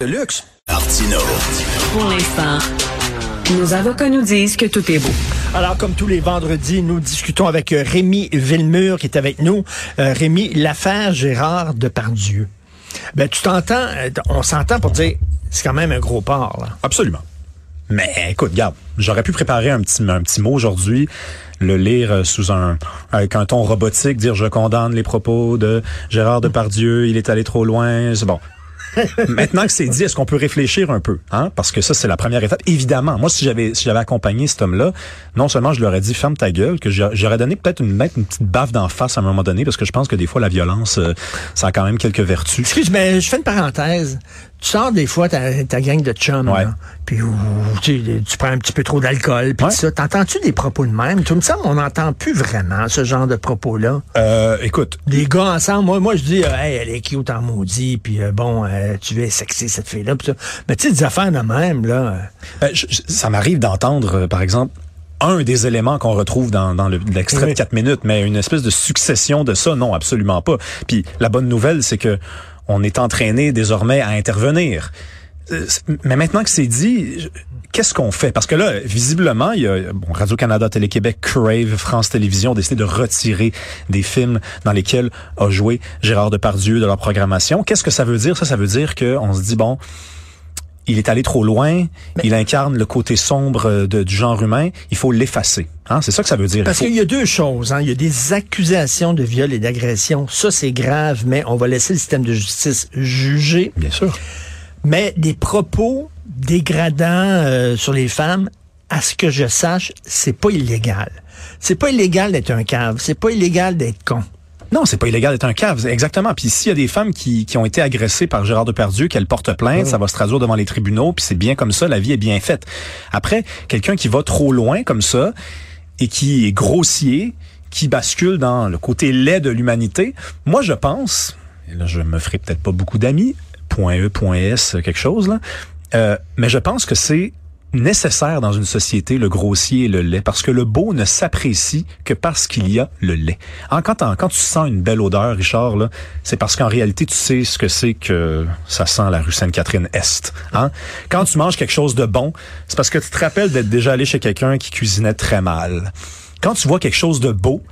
De luxe. Martino. Pour l'instant, nos avocats nous disent que tout est beau. Alors, comme tous les vendredis, nous discutons avec euh, Rémi Villemur qui est avec nous. Euh, Rémi, l'affaire Gérard Depardieu. Ben, tu t'entends, euh, on s'entend pour dire, c'est quand même un gros port, là. Absolument. Mais écoute, regarde, j'aurais pu préparer un petit, un petit mot aujourd'hui, le lire sous un avec un ton robotique, dire je condamne les propos de Gérard Depardieu, il est allé trop loin, c'est bon. Maintenant que c'est dit, est-ce qu'on peut réfléchir un peu, hein? Parce que ça, c'est la première étape. Évidemment, moi, si j'avais accompagné cet homme-là, non seulement je lui aurais dit ferme ta gueule, que j'aurais donné peut-être une, une petite baffe d'en face à un moment donné, parce que je pense que des fois la violence, euh, ça a quand même quelques vertus. Excuse, mais je fais une parenthèse tu sors des fois ta, ta gang de chums, Ouais. là, puis ou, tu, tu prends un petit peu trop d'alcool, puis Ouais. ça. T'entends-tu des propos de même? Tu me semble on n'entend plus vraiment ce genre de propos-là. Euh, écoute, Des gars ensemble, moi, moi je dis, euh, hey, elle est cute en maudit, puis euh, bon, euh, tu es sexy cette fille-là. Mais tu sais, des affaires de même, là. je- je- ça m'arrive d'entendre, par exemple, un des éléments qu'on retrouve dans, dans le- l'extrait de 4 minutes, mais une espèce de succession de ça, non, absolument pas. Puis la bonne nouvelle, c'est que on est entraîné désormais à intervenir. Euh, Mais maintenant que c'est dit, qu'est-ce qu'on fait? Parce que là, visiblement, il y a bon, Radio-Canada, Télé-Québec, Crave, France Télévisions ont décidé de retirer des films dans lesquels a joué Gérard Depardieu de leur programmation. Qu'est-ce que ça veut dire? Ça, ça veut dire qu'on se dit, bon, il est allé trop loin, il incarne le côté sombre euh, de- du genre humain, il faut l'effacer. Hein? C'est ça que ça veut dire. Parce faut- qu'il y a deux choses. Hein. Il y a des accusations de viol et d'agression. Ça, c'est grave, mais on va laisser le système de justice juger. Bien sûr. Mais des propos dégradants euh, sur les femmes, à ce que je sache, c'est pas illégal. C'est pas illégal d'être un cave. C'est pas illégal d'être con. Non, c'est pas illégal d'être un cave, exactement. Puis s'il y a des femmes qui, qui ont été agressées par Gérard Depardieu, qu'elles portent plainte, ça va se traduire devant les tribunaux, puis c'est bien comme ça, la vie est bien faite. Après, quelqu'un qui va trop loin comme ça et qui est grossier, qui bascule dans le côté laid de l'humanité, moi je pense, et là je me ferai peut-être pas beaucoup d'amis, point E, point S, quelque chose là, euh, mais je pense que c'est nécessaire dans une société, le grossier et le lait, parce que le beau ne s'apprécie que parce qu'il y a le lait. Hein, quand, quand tu sens une belle odeur, Richard, c'est parce qu'en réalité, tu sais ce que c'est que ça sent la rue Sainte-Catherine-Est. Hein? Quand tu manges quelque chose de bon, c'est parce que tu te rappelles d'être déjà allé chez quelqu'un qui cuisinait très mal. Quand tu vois quelque chose de beau,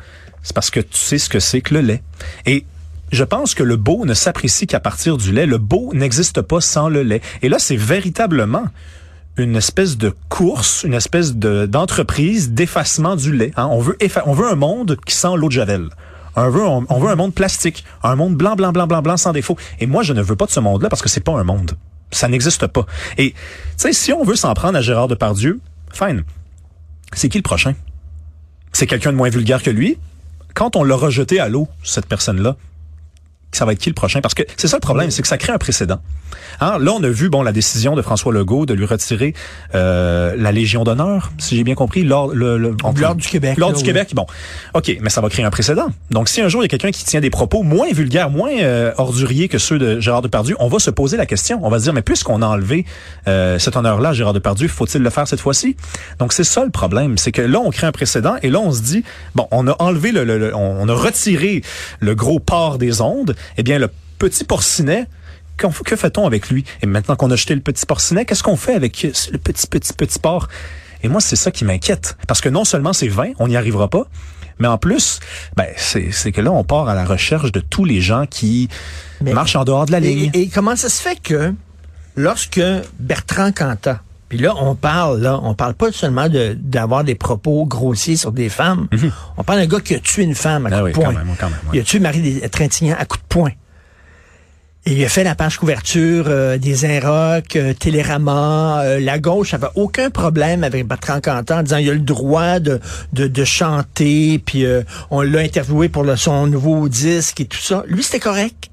c'est parce que tu sais ce que c'est que le lait. Et je pense que le beau ne s'apprécie qu'à partir du lait. Le beau n'existe pas sans le lait. Et là, c'est véritablement une espèce de course, une espèce de d'entreprise d'effacement du lait. hein. On veut effa- on veut un monde qui sent l'eau de javel. On veut, on, veut un monde plastique, un monde blanc, blanc, blanc, blanc, blanc, sans défaut. Et moi, je ne veux pas de ce monde-là parce que c'est pas un monde. Ça n'existe pas. Et, tu sais, si on veut s'en prendre à Gérard Depardieu, fine. C'est qui le prochain? C'est quelqu'un de moins vulgaire que lui? Quand on l'aura jeté à l'eau, cette personne-là, ça va être qui le prochain? Parce que c'est ça le problème, c'est que ça crée un précédent. Hein, là, on a vu bon la décision de François Legault de lui retirer euh, la Légion d'honneur, si j'ai bien compris, l'ordre le, le- du Québec, L'ordre du oui. Québec, bon. OK, mais ça va créer un précédent. Donc, si un jour, il y a quelqu'un qui tient des propos moins vulgaires, moins euh, orduriers que ceux de Gérard Depardieu, on va se poser la question. On va se dire, mais puisqu'on a enlevé euh, cet honneur-là à Gérard Depardieu, faut-il le faire cette fois-ci? Donc, c'est ça le problème. C'est que là, on crée un précédent et là, on se dit, bon, on a enlevé, le, le- le- on, on a retiré le gros port des ondes. Eh bien, le petit porcinet, que fait-on avec lui? Et maintenant qu'on a jeté le petit porcinet, qu'est-ce qu'on fait avec le petit, petit, petit porc? Et moi, c'est ça qui m'inquiète. Parce que non seulement c'est vain, on n'y arrivera pas, mais en plus, ben, c'est c'est que là, on part à la recherche de tous les gens qui Mais- marchent en dehors de la ligne. Et, et comment ça se fait que lorsque Bertrand Cantat, puis là, on parle, là, on parle pas seulement de- d'avoir des propos grossiers sur des femmes. On parle d'un gars qui a tué une femme à Mhm. Ah coup oui, de poing. quand même, quand même, ouais. Il a tué Marie Trintignant à coup de poing. Et il a fait la page couverture euh, des Inrocks, euh, Télérama. euh, la gauche avait aucun problème avec Bertrand Cantat en disant il a le droit de, de, de chanter, puis euh, on l'a interviewé pour le, son nouveau disque et tout ça. Lui, c'était correct.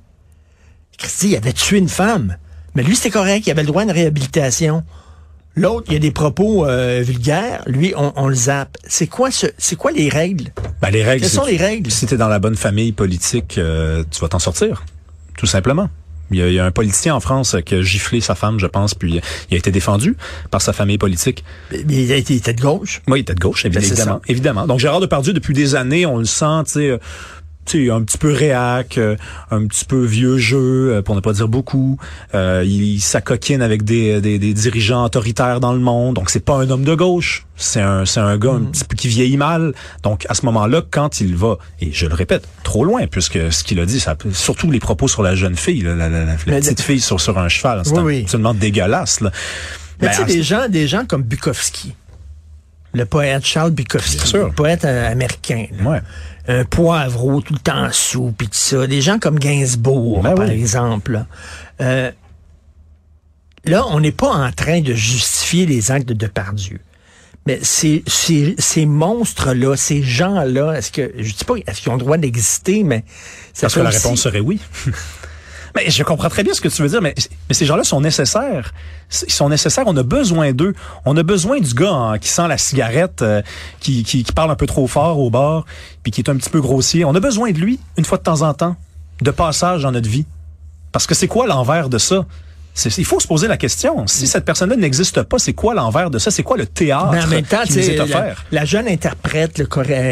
Christy, il avait tué une femme. Mais lui, c'était correct. Il avait le droit à une réhabilitation. L'autre, il y a des propos euh, vulgaires. Lui, on, on le zappe. C'est quoi ce, c'est quoi les règles? Ben, les règles, Quelles sont les règles? Si t'es dans la bonne famille politique, euh, tu vas t'en sortir. Tout simplement. Il y, a, il y a un politicien en France qui a giflé sa femme, je pense, puis il a été défendu par sa famille politique. Mais il a été- il était de gauche. Oui, il était de gauche, Ben, évidemment. ça. évidemment. Donc Gérard Depardieu, depuis des années, on le sent, tu sais, euh, sais, un petit peu réac, euh, un petit peu vieux jeu, euh, pour ne pas dire beaucoup. Euh, il, s'acoquine avec des, des, des, dirigeants autoritaires dans le monde. Donc, c'est pas un homme de gauche. C'est un, c'est un gars un mm. petit peu qui vieillit mal. Donc, à ce moment-là, quand il va, et je le répète, trop loin, puisque ce qu'il a dit, ça, surtout les propos sur la jeune fille, la, la, la, petite fille sur, sur un cheval, c'est absolument dégueulasse. Là. Mais tu sais, ben, des gens, des gens comme Bukowski, le poète Charles Bukowski, le poète américain. ouais un poivreau tout le temps sous, puis tout ça. Des gens comme Gainsbourg, ben par exemple. Euh, là, on n'est pas en train de justifier les actes de Depardieu. Mais ces, ces, ces monstres-là, ces gens-là, est-ce que, je dis pas, est-ce qu'ils ont le droit d'exister, mais... Parce que la réponse serait oui. Mais je comprends très bien ce que tu veux dire, mais, ces gens-là sont nécessaires. Ils sont nécessaires. On a besoin d'eux. On a besoin du gars hein, qui sent la cigarette, euh, qui, qui, parle un peu trop fort au bar, puis qui est un petit peu grossier. On a besoin de lui, une fois de temps en temps, de passage dans notre vie. Parce que c'est quoi l'envers de ça? Il faut se poser la question. Si cette personne-là n'existe pas, c'est quoi l'envers de ça? C'est quoi le théâtre Mais en même temps, qui nous est offert? La, jeune interprète le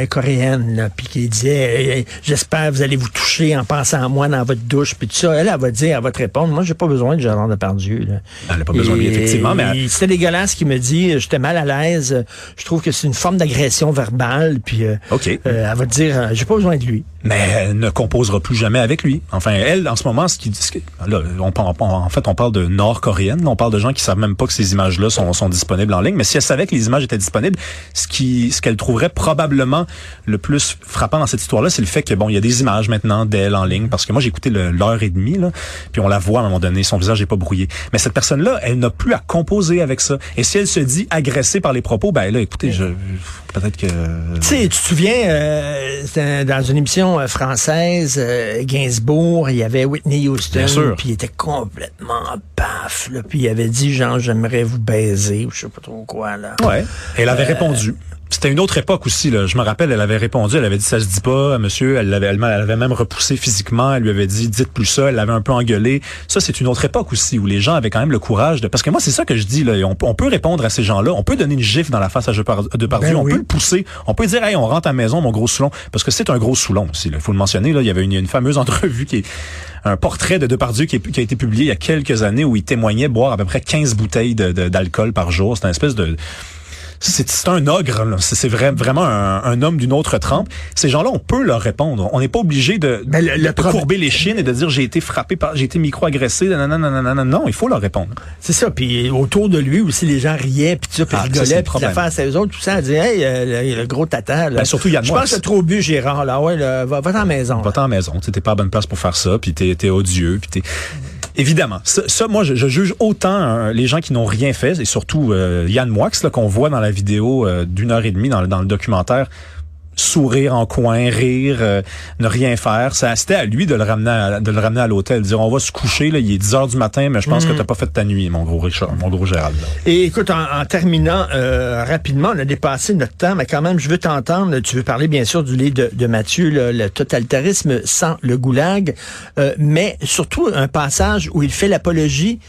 coréenne, puis qui disait J'espère que vous allez vous toucher en pensant à moi dans votre douche, puis tout ça. Elle, elle va dire, elle va te répondre Moi, j'ai pas besoin de Gérard Depardieu. Là. Elle n'a pas besoin de lui, effectivement. Mais C'était dégueulasse qui me dit J'étais mal à l'aise. Je trouve que c'est une forme d'agression verbale. Puis euh, OK. Euh, elle va te dire J'ai pas besoin de lui mais elle ne composera plus jamais avec lui. Enfin, elle, en ce moment, ce qui, là, on, en fait, on parle de nord-coréenne, on parle de gens qui savent même pas que ces images-là sont, sont disponibles en ligne. Mais si elle savait que les images étaient disponibles, ce qui, ce qu'elle trouverait probablement le plus frappant dans cette histoire-là, c'est le fait que bon, il y a des images maintenant d'elle en ligne, parce que moi j'ai écouté l'heure et demie là, puis on la voit à un moment donné, son visage n'est pas brouillé. Mais cette personne-là, elle n'a plus à composer avec ça. Et si elle se dit agressée par les propos, ben là, écoutez, je peut-être que. Tu sais, tu te souviens euh, dans une émission euh, française, euh, Gainsbourg, il y avait Whitney Houston, puis il était complètement paf, puis il avait dit genre j'aimerais vous baiser, ou je sais pas trop quoi là. Ouais. Elle avait répondu. C'était une autre époque aussi. Là. Je me rappelle, elle avait répondu, elle avait dit ça se dit pas, monsieur. Elle l'avait, elle, avait même repoussé physiquement. Elle lui avait dit dites plus ça. Elle l'avait un peu engueulé. Ça, c'est une autre époque aussi où les gens avaient quand même le courage de. Parce que moi, c'est ça que je dis là. On, peut répondre à ces gens-là. On peut donner une gifle dans la face à Depardieu. Ben on peut le pousser. On peut dire hey, on rentre à la maison, mon gros soulon, parce que c'est un gros soulon aussi. Il faut le mentionner. Là, il y avait une, une fameuse entrevue qui est un portrait de Depardieu qui, qui, a été publié il y a quelques années où il témoignait boire à peu près 15 bouteilles d'alcool par jour. C'est une espèce de c'est un ogre, c'est vrai, vraiment un, homme d'une autre trempe. Ces gens-là, on peut leur répondre. On n'est pas obligé de, de, courber les chines et de dire j'ai été frappé par, j'ai été micro-agressé. Non, non, non, non, non, il faut leur répondre. C'est ça. Puis autour de lui aussi, les gens riaient, puis ça, puis ah, rigolaient, puis la face à eux autres, tout ça, dit hey, euh, le, gros tata. Là. Ben, surtout Yann Je pense que c'est trop bu, Gérard. Là, ouais, là, va, va à la maison. Va à la maison. T'es pas à bonne place pour faire ça, puis t'es es odieux, puis t'es Évidemment. Ça, moi, je, juge autant euh, les gens qui n'ont rien fait, et surtout euh, Yann Moix, qu'on voit dans la vidéo euh, d'une heure et demie dans, dans le documentaire, sourire en coin, rire, euh, ne rien faire. Ça, c'était à lui de le ramener à, de le ramener à l'hôtel, dire on va se coucher là, il est 10 heures du matin, mais je pense que que mm. t'as pas fait ta nuit, mon gros Richard, mon gros Gérald. Et écoute, en, terminant euh, rapidement, on a dépassé notre temps, mais quand même, je veux t'entendre. Tu veux parler bien sûr du livre de, de Mathieu, le, totalitarisme sans le goulag, euh, mais surtout un passage où il fait l'apologie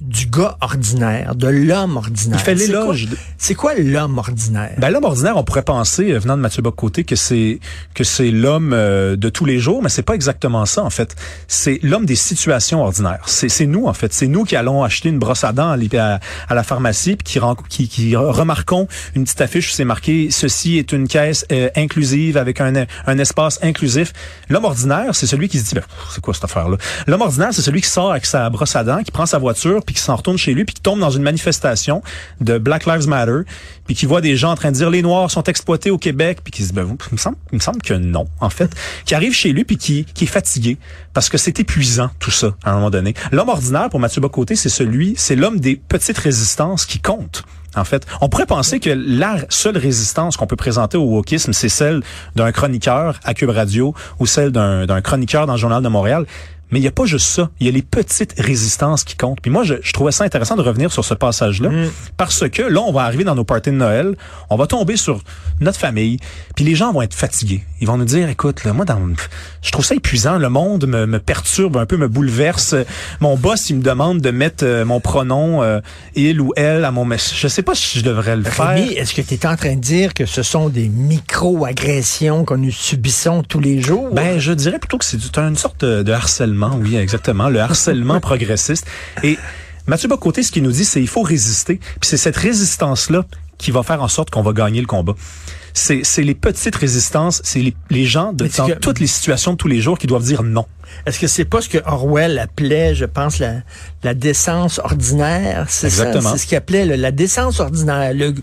du gars ordinaire, de l'homme ordinaire. Il fait l'éloge. C'est quoi, l'homme ordinaire? Ben, l'homme ordinaire, on pourrait penser, euh, venant de Mathieu Bocoté, que c'est que c'est l'homme euh, de tous les jours, mais c'est pas exactement ça, en fait. C'est l'homme des situations ordinaires. C'est nous, en fait. C'est nous qui allons acheter une brosse à dents à, à la pharmacie, puis qui, qui, qui, remarquons une petite affiche où c'est marqué « Ceci est une caisse euh, inclusive avec un, un espace inclusif ». L'homme ordinaire, c'est celui qui se dit ben, « C'est quoi cette affaire-là? » L'homme ordinaire, c'est celui qui sort avec sa brosse à dents, qui prend sa voiture, puis qui s'en retourne chez lui, puis qui tombe dans une manifestation de Black Lives Matter, puis qui voit des gens en train de dire les Noirs sont exploités au Québec, puis qui se dit, ben, il me semble, il me semble que non, en fait, qui arrive chez lui, puis qui, qui est fatigué, parce que c'est épuisant, tout ça, à un moment donné. L'homme ordinaire, pour Mathieu Bocoté, c'est celui, c'est l'homme des petites résistances qui compte. En fait, on pourrait penser que la seule résistance qu'on peut présenter au wokisme, c'est celle d'un chroniqueur à Cube Radio ou celle d'un chroniqueur dans le Journal de Montréal. Mais il n'y a pas juste ça. Il y a les petites résistances qui comptent. Puis moi, je, je trouvais ça intéressant de revenir sur ce passage-là. Mm. Parce que là, on va arriver dans nos parties de Noël. On va tomber sur notre famille. Puis les gens vont être fatigués. Ils vont nous dire, écoute, là, moi, dans, je trouve ça épuisant. Le monde me, me perturbe un peu, me bouleverse. Mon boss, il me demande de mettre euh, mon pronom euh, il ou elle à mon message. Je sais pas si je devrais le faire. Rémi, est-ce que tu es en train de dire que ce sont des micro-agressions que nous subissons tous les jours? Ben, je dirais plutôt que c'est une sorte de, de harcèlement. Oui, exactement. Le harcèlement progressiste. Et Mathieu Bocoté, ce qu'il nous dit, c'est il faut résister. Puis c'est cette résistance-là qui va faire en sorte qu'on va gagner le combat. C'est les petites résistances, c'est les, les, gens de, dans que, toutes les situations de tous les jours qui doivent dire non. Est-ce que c'est pas ce que Orwell appelait, je pense, la, la décence ordinaire? C'est ça, c'est ce qu'il appelait le, la décence ordinaire. Le,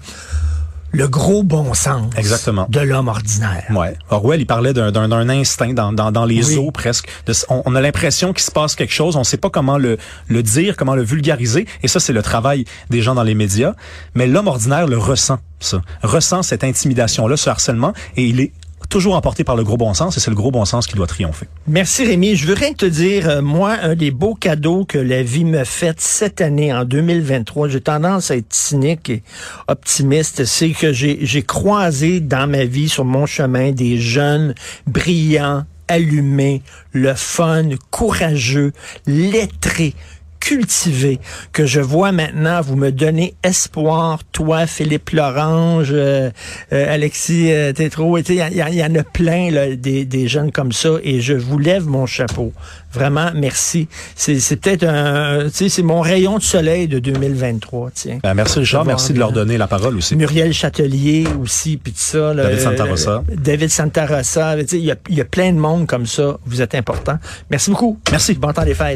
le gros bon sens Exactement. de l'homme ordinaire. Ouais. Orwell, il parlait d'un instinct dans, dans, dans les oui. os presque. De, on, on, a l'impression qu'il se passe quelque chose, on ne sait pas comment le, le dire, comment le vulgariser, et ça, c'est le travail des gens dans les médias. Mais l'homme ordinaire le ressent, ça. Ressent cette intimidation-là, ce harcèlement, et il est toujours emporté par le gros bon sens et c'est le gros bon sens qui doit triompher. Merci Rémi. Je veux rien te dire, euh, moi, un des beaux cadeaux que la vie me fait cette année, en 2023, j'ai tendance à être cynique et optimiste, c'est que j'ai croisé dans ma vie, sur mon chemin, des jeunes brillants, allumés, le fun, courageux, lettrés, cultivé, que je vois maintenant vous me donner espoir, toi, Philippe Lorange, euh, euh, Alexis euh, Tétrault, il y, y, y, en a plein là, des, des jeunes comme ça, et je vous lève mon chapeau. Vraiment, merci. C'est peut-être un, c'est mon rayon de soleil de 2023, tiens. Ben, merci Richard, merci de leur donner la parole aussi. Muriel Châtelier aussi, puis tout ça. Là, David Santarossa. David Santarossa, il y, y a plein de monde comme ça. Vous êtes important. Merci beaucoup. Merci. Bon temps des fêtes.